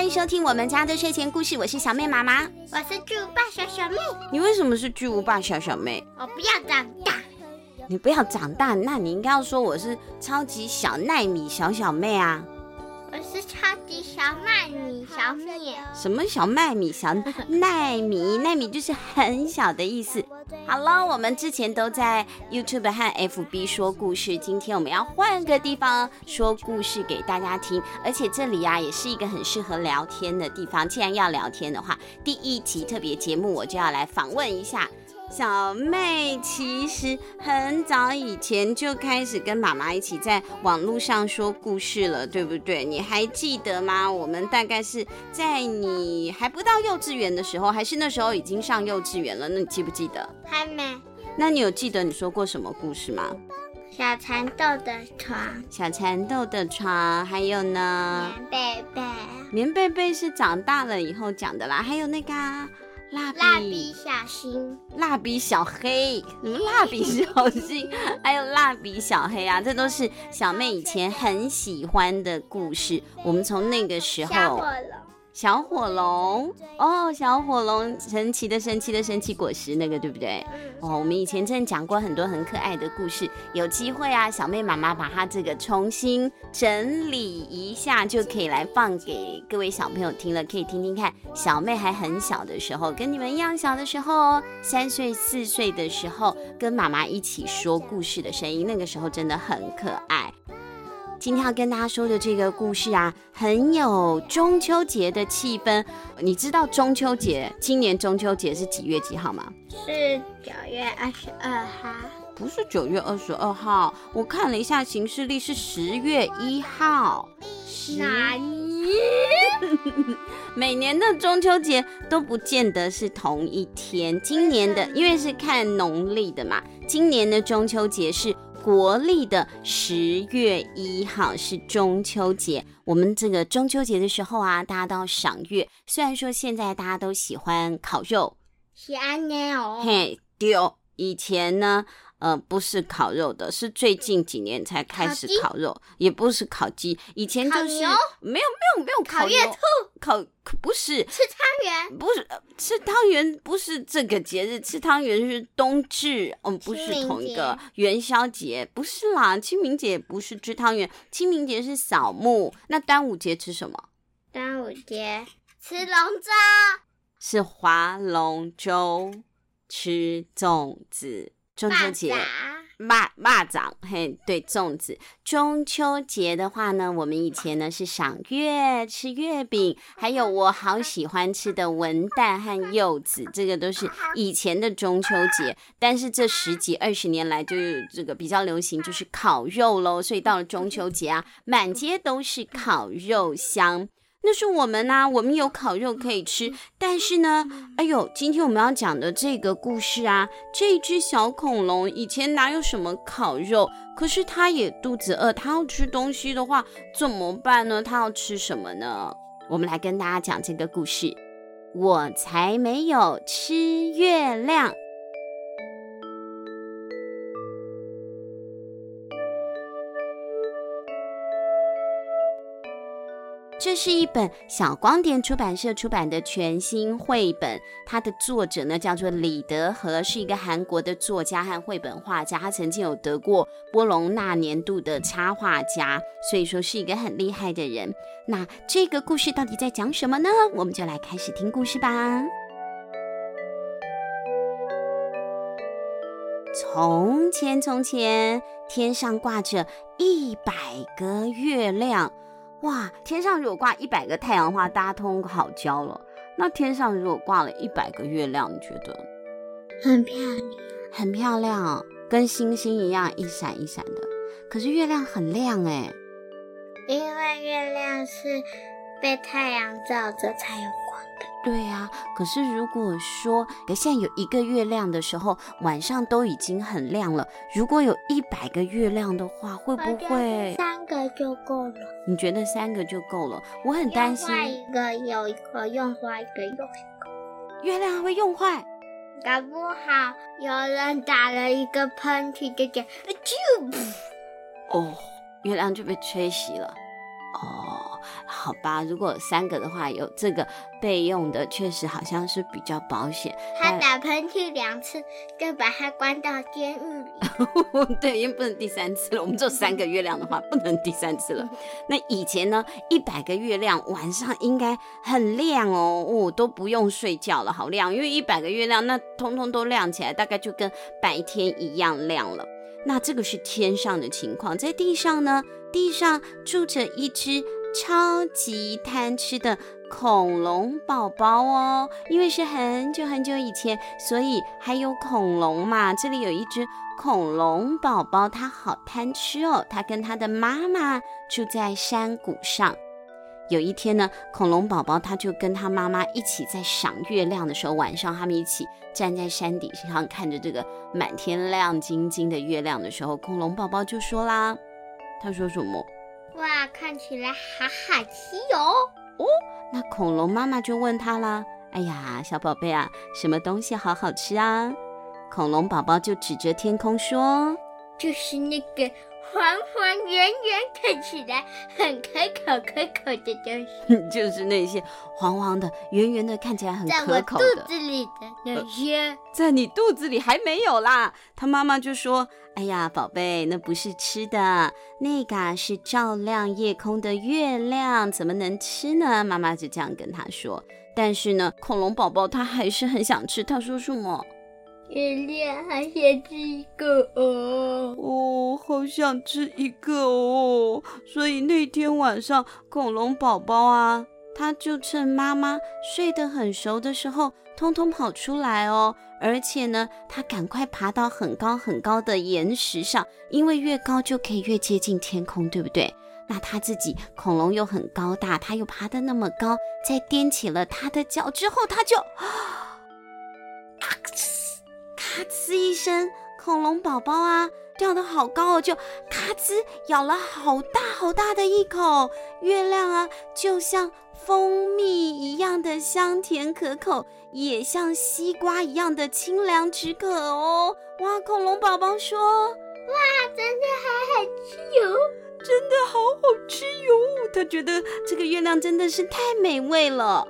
欢迎收听我们家的睡前故事。我是小妹妈妈，我是巨无霸小小妹。你为什么是巨无霸小小妹？我不要长大。你不要长大，那你应该要说我是超级小奈米小小妹啊。我是超级小麦米小米。什么小麦米小奈米？奈米就是很小的意思。好了，我们之前都在 YouTube 和 FB 说故事，今天我们要换个地方说故事给大家听。而且这里呀、啊，也是一个很适合聊天的地方。既然要聊天的话，第一集特别节目我就要来访问一下。小妹其实很早以前就开始跟妈妈一起在网络上说故事了，对不对？你还记得吗？我们大概是在你还不到幼稚园的时候，还是那时候已经上幼稚园了？那你记不记得？还没。那你有记得你说过什么故事吗？小蚕豆的床。小蚕豆的床，还有呢？棉被被。棉被被是长大了以后讲的啦，还有那个。蜡笔小新，蜡笔小黑，什么蜡笔小新，还有蜡笔小黑啊，这都是小妹以前很喜欢的故事。我们从那个时候。小火龙哦，小火龙，神奇的神奇的神奇果实，那个对不对？哦，我们以前真的讲过很多很可爱的故事，有机会啊，小妹妈妈把它这个重新整理一下，就可以来放给各位小朋友听了，可以听听看。小妹还很小的时候，跟你们一样小的时候哦，三岁四岁的时候，跟妈妈一起说故事的声音，那个时候真的很可爱。今天要跟大家说的这个故事啊，很有中秋节的气氛。你知道中秋节，今年中秋节是几月几号吗？是九月二十二号。不是九月二十二号，我看了一下行事历是十月一号。哪一？每年的中秋节都不见得是同一天。今年的因为是看农历的嘛，今年的中秋节是。国历的十月一号是中秋节，我们这个中秋节的时候啊，大家都要赏月。虽然说现在大家都喜欢烤肉，喜欢呢哦，嘿丢，以前呢。呃，不是烤肉的，是最近几年才开始烤肉，烤也不是烤鸡，以前就是没有没有没有烤月兔，烤不是吃汤圆，不是吃汤圆，不是这个节日，吃汤圆是冬至，嗯，不是同一个元宵节，不是啦，清明节不是吃汤圆，清明节是扫墓，那端午节吃什么？端午节吃龙舟，是划龙舟，吃粽子。中秋节，蚂蚂掌，嘿，对，粽子。中秋节的话呢，我们以前呢是赏月、吃月饼，还有我好喜欢吃的文旦和柚子，这个都是 以前的中秋节。但是这十几二十年来，就是这个比较流行，就是烤肉喽。所以到了中秋节啊，满街都是烤肉香。那是我们呐、啊，我们有烤肉可以吃，但是呢，哎呦，今天我们要讲的这个故事啊，这只小恐龙以前哪有什么烤肉？可是它也肚子饿，它要吃东西的话怎么办呢？它要吃什么呢？我们来跟大家讲这个故事，我才没有吃月亮。这是一本小光点出版社出版的全新绘本，它的作者呢叫做李德和，是一个韩国的作家和绘本画家，他曾经有得过波隆那年度的插画家，所以说是一个很厉害的人。那这个故事到底在讲什么呢？我们就来开始听故事吧。从前，从前，天上挂着一百个月亮。哇，天上如果挂一百个太阳的话，大家通通好焦了。那天上如果挂了一百个月亮，你觉得？很漂亮，很漂亮，跟星星一样一闪一闪的。可是月亮很亮哎，因为月亮是被太阳照着才有光。对呀、啊，可是如果说现在有一个月亮的时候，晚上都已经很亮了。如果有一百个月亮的话，会不会三个就够了？你觉得三个就够了？我很担心。用坏一个有一个用坏，一个有一个。月亮还会用坏？搞不好有人打了一个喷嚏，就这样，就噗。哦，月亮就被吹熄了。哦，好吧，如果有三个的话，有这个备用的，确实好像是比较保险。他打喷嚏两次，就把他关到监狱里。对，因为不能第三次了。我们只有三个月亮的话，不能第三次了。那以前呢，一百个月亮晚上应该很亮哦，哦，都不用睡觉了，好亮。因为一百个月亮，那通通都亮起来，大概就跟白天一样亮了。那这个是天上的情况，在地上呢？地上住着一只超级贪吃的恐龙宝宝哦。因为是很久很久以前，所以还有恐龙嘛。这里有一只恐龙宝宝，它好贪吃哦。它跟它的妈妈住在山谷上。有一天呢，恐龙宝宝它就跟他妈妈一起在赏月亮的时候，晚上他们一起站在山底上看着这个满天亮晶晶的月亮的时候，恐龙宝宝就说啦：“他说什么？哇，看起来好好吃哟！”哦，那恐龙妈妈就问他啦：“哎呀，小宝贝啊，什么东西好好吃啊？”恐龙宝宝就指着天空说：“就是那个。”黄黄圆圆，看起来很可口可口的东西，就是那些黄黄的、圆圆的，看起来很可口的。在我肚子里的那些，呃，在你肚子里还没有啦。他妈妈就说：“哎呀，宝贝，那不是吃的，那个是照亮夜空的月亮，怎么能吃呢？”妈妈就这样跟他说。但是呢，恐龙宝宝他还是很想吃。他说什么？月亮还想吃一个哦，哦，好想吃一个哦。所以那天晚上，恐龙宝宝啊，他就趁妈妈睡得很熟的时候，通通跑出来哦。而且呢，他赶快爬到很高很高的岩石上，因为越高就可以越接近天空，对不对？那他自己恐龙又很高大，他又爬得那么高，在踮起了他的脚之后，他就。咔呲一声，恐龙宝宝啊，掉得好高哦，就咔呲咬了好大好大的一口。月亮啊，就像蜂蜜一样的香甜可口，也像西瓜一样的清凉止渴哦。哇，恐龙宝宝说：“哇，真的好好吃哟，真的好好吃哟。”他觉得这个月亮真的是太美味了。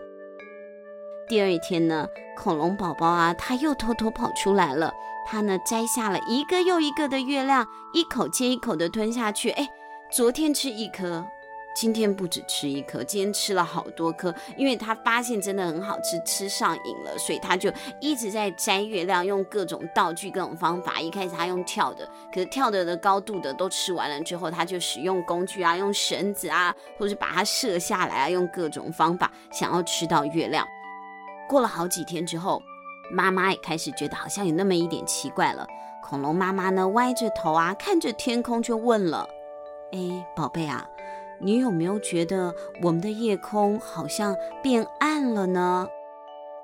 第二天呢，恐龙宝宝啊，他又偷偷跑出来了。他呢，摘下了一个又一个的月亮，一口接一口的吞下去。哎，昨天吃一颗，今天不止吃一颗，今天吃了好多颗。因为他发现真的很好吃，吃上瘾了，所以他就一直在摘月亮，用各种道具、各种方法。一开始他用跳的，可是跳的的高度的都吃完了之后，他就使用工具啊，用绳子啊，或者把它射下来啊，用各种方法想要吃到月亮。过了好几天之后，妈妈也开始觉得好像有那么一点奇怪了。恐龙妈妈呢，歪着头啊，看着天空就问了：“哎，宝贝啊，你有没有觉得我们的夜空好像变暗了呢？”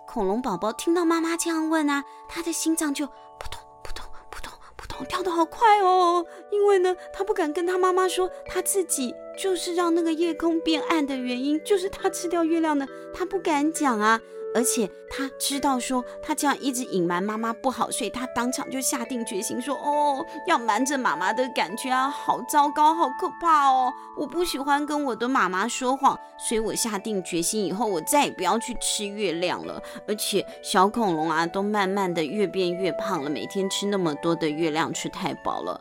恐龙宝宝听到妈妈这样问啊，他的心脏就扑通扑通扑通扑通跳得好快哦。因为呢，他不敢跟他妈妈说，他自己就是让那个夜空变暗的原因，就是他吃掉月亮呢，他不敢讲啊。而且他知道说他这样一直隐瞒妈妈不好，所以他当场就下定决心说：“哦，要瞒着妈妈的感觉啊，好糟糕，好可怕哦！我不喜欢跟我的妈妈说谎，所以我下定决心以后我再也不要去吃月亮了。而且小恐龙啊，都慢慢的越变越胖了，每天吃那么多的月亮，吃太饱了。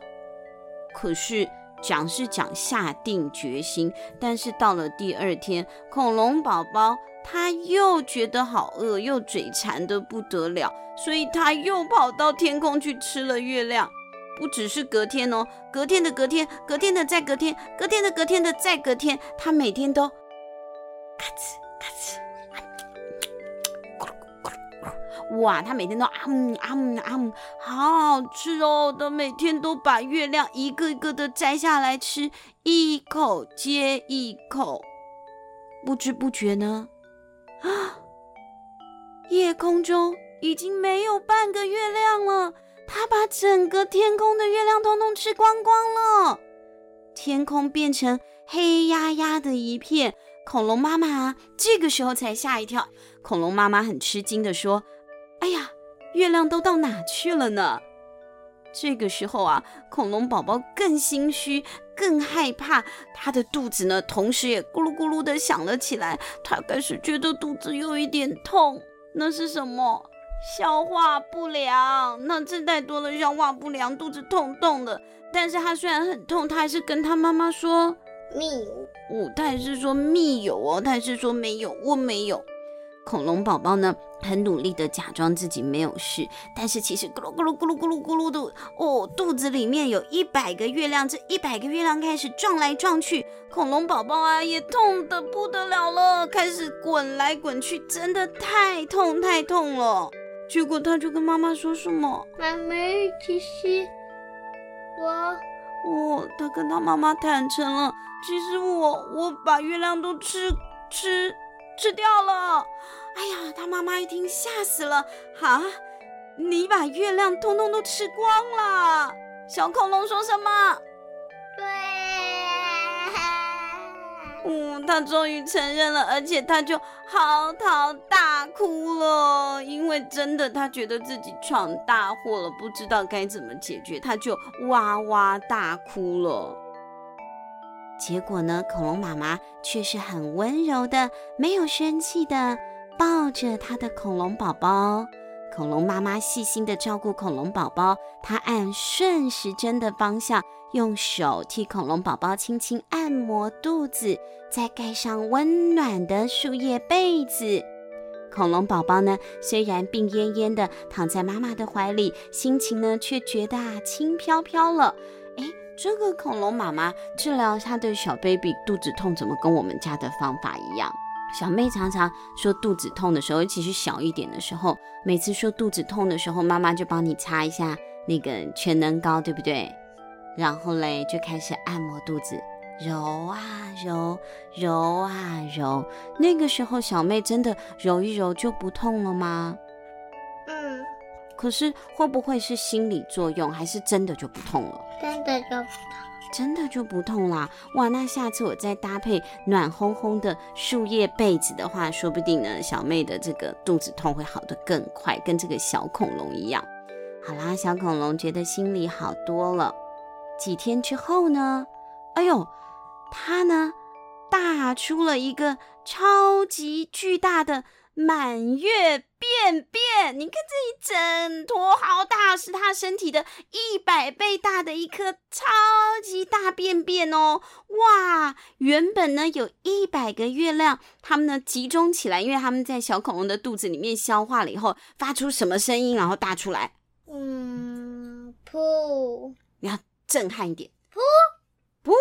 可是讲是讲下定决心，但是到了第二天，恐龙宝宝。”他又觉得好饿，又嘴馋得不得了，所以他又跑到天空去吃了月亮。不只是隔天哦，隔天的隔天，隔天的再隔天，隔天的隔天的再隔天，他每天都咔哧咔哧，咕噜咕噜咕噜，哇，他每天都啊嗯啊嗯啊嗯，好好吃哦！他每天都把月亮一个一个的摘下来吃，一口接一口，不知不觉呢。啊！夜空中已经没有半个月亮了，它把整个天空的月亮通通吃光光了，天空变成黑压压的一片。恐龙妈妈，这个时候才吓一跳。恐龙妈妈很吃惊地说：“哎呀，月亮都到哪去了呢？”这个时候啊，恐龙宝宝更心虚，更害怕，他的肚子呢，同时也咕噜咕噜的响了起来。他开始觉得肚子有一点痛，那是什么？消化不良。那这太多了，消化不良，肚子痛痛的。但是他虽然很痛，他还是跟他妈妈说：“密友。”哦，他还是说密有哦，他还是说没有，我没有。恐龙宝宝呢，很努力的假装自己没有事，但是其实咕噜咕噜咕噜咕噜咕噜的哦，肚子里面有一百个月亮，这一百个月亮开始撞来撞去，恐龙宝宝啊也痛得不得了了，开始滚来滚去，真的太痛太痛了。结果他就跟妈妈说什么？妈妈，其实我……哦，他跟他妈妈坦诚了，其实我我把月亮都吃吃。吃掉了！哎呀，他妈妈一听吓死了。哈，你把月亮通通都吃光了？小恐龙说什么？对。嗯，他终于承认了，而且他就嚎啕大哭了，因为真的他觉得自己闯大祸了，不知道该怎么解决，他就哇哇大哭了。结果呢，恐龙妈妈却是很温柔的，没有生气的抱着她的恐龙宝宝。恐龙妈妈细心的照顾恐龙宝宝，她按顺时针的方向，用手替恐龙宝宝轻轻按摩肚子，再盖上温暖的树叶被子。恐龙宝宝呢，虽然病恹恹的躺在妈妈的怀里，心情呢却觉得啊轻飘飘了。这个恐龙妈妈治疗她的小 baby 肚子痛，怎么跟我们家的方法一样？小妹常常说肚子痛的时候，尤其是小一点的时候，每次说肚子痛的时候，妈妈就帮你擦一下那个全能膏，对不对？然后嘞，就开始按摩肚子，揉啊揉，揉啊揉。那个时候，小妹真的揉一揉就不痛了吗？嗯。可是会不会是心理作用，还是真的就不痛了？真的就不痛，真的就不痛啦！哇，那下次我再搭配暖烘烘的树叶被子的话，说不定呢，小妹的这个肚子痛会好得更快，跟这个小恐龙一样。好啦，小恐龙觉得心里好多了。几天之后呢？哎呦，它呢大出了一个超级巨大的。满月便便，你看这一整坨好大，是他身体的一百倍大的一颗超级大便便哦！哇，原本呢有一百个月亮，它们呢集中起来，因为它们在小恐龙的肚子里面消化了以后，发出什么声音，然后大出来？嗯，噗！你要震撼一点，噗噗。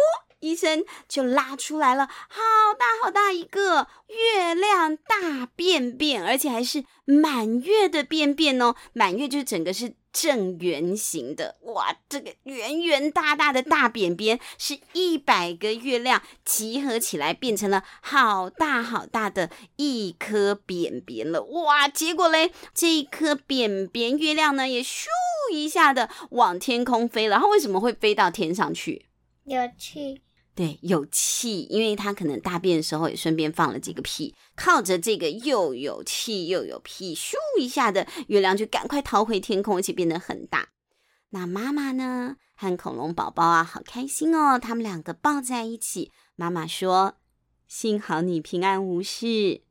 医生就拉出来了，好大好大一个月亮大便便，而且还是满月的便便哦。满月就整个是正圆形的，哇，这个圆圆大大的大便便是一百个月亮集合起来变成了好大好大的一颗便便了，哇！结果嘞，这一颗便便月亮呢也咻一下的往天空飞了，它为什么会飞到天上去？有气。对，有气，因为他可能大便的时候也顺便放了几个屁，靠着这个又有气又有屁，咻一下的月亮就赶快逃回天空，而且变得很大。那妈妈呢，和恐龙宝宝啊，好开心哦，他们两个抱在一起。妈妈说：“幸好你平安无事。”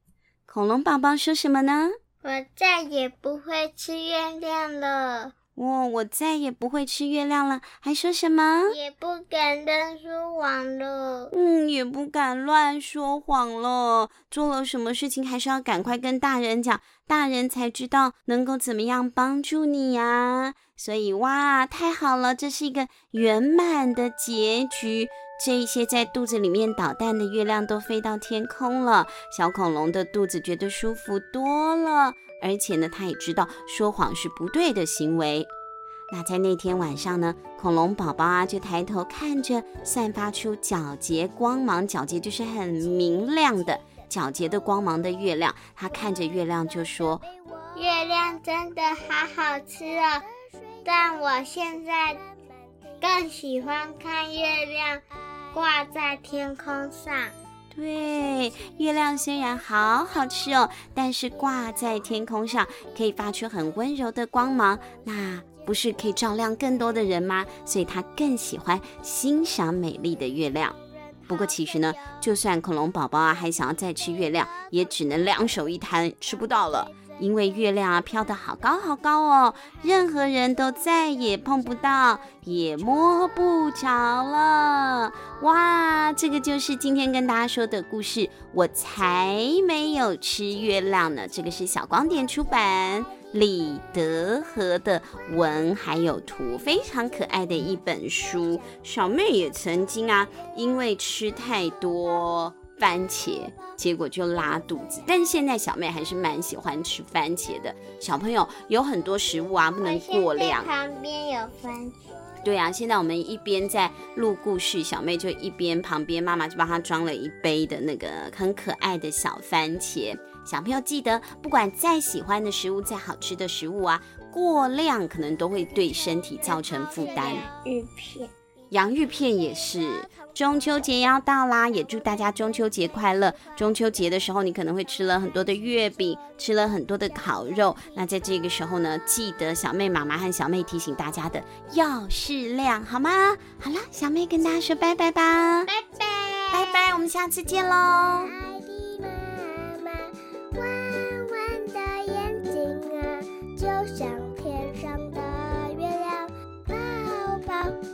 恐龙宝宝说什么呢？我再也不会吃月亮了。哦，我再也不会吃月亮了，还说什么？也不敢乱说谎了。嗯，也不敢乱说谎了。做了什么事情，还是要赶快跟大人讲，大人才知道能够怎么样帮助你呀。所以，哇，太好了，这是一个圆满的结局。这一些在肚子里面捣蛋的月亮都飞到天空了，小恐龙的肚子觉得舒服多了。而且呢，他也知道说谎是不对的行为。那在那天晚上呢，恐龙宝宝啊就抬头看着散发出皎洁光芒，皎洁就是很明亮的皎洁的光芒的月亮。他看着月亮就说：“月亮真的好好吃哦，但我现在更喜欢看月亮挂在天空上。”对，月亮虽然好好吃哦，但是挂在天空上可以发出很温柔的光芒。那不是可以照亮更多的人吗？所以他更喜欢欣赏美丽的月亮。不过其实呢，就算恐龙宝宝啊还想要再吃月亮，也只能两手一摊，吃不到了。因为月亮啊飘得好高好高哦，任何人都再也碰不到，也摸不着了。哇，这个就是今天跟大家说的故事。我才没有吃月亮呢。这个是小光点出版，李德和的文还有图，非常可爱的一本书。小妹也曾经啊，因为吃太多。番茄，结果就拉肚子。但是现在小妹还是蛮喜欢吃番茄的。小朋友有很多食物啊，不能过量。旁边有番茄。对啊，现在我们一边在录故事，小妹就一边旁边妈妈就帮她装了一杯的那个很可爱的小番茄。小朋友记得，不管再喜欢的食物，再好吃的食物啊，过量可能都会对身体造成负担。芋片。洋芋片也是，中秋节要到啦，也祝大家中秋节快乐。中秋节的时候，你可能会吃了很多的月饼，吃了很多的烤肉。那在这个时候呢，记得小妹妈妈和小妹提醒大家的，要适量，好吗？好了，小妹跟大家说拜拜吧，拜拜，拜拜，我们下次见喽。小朋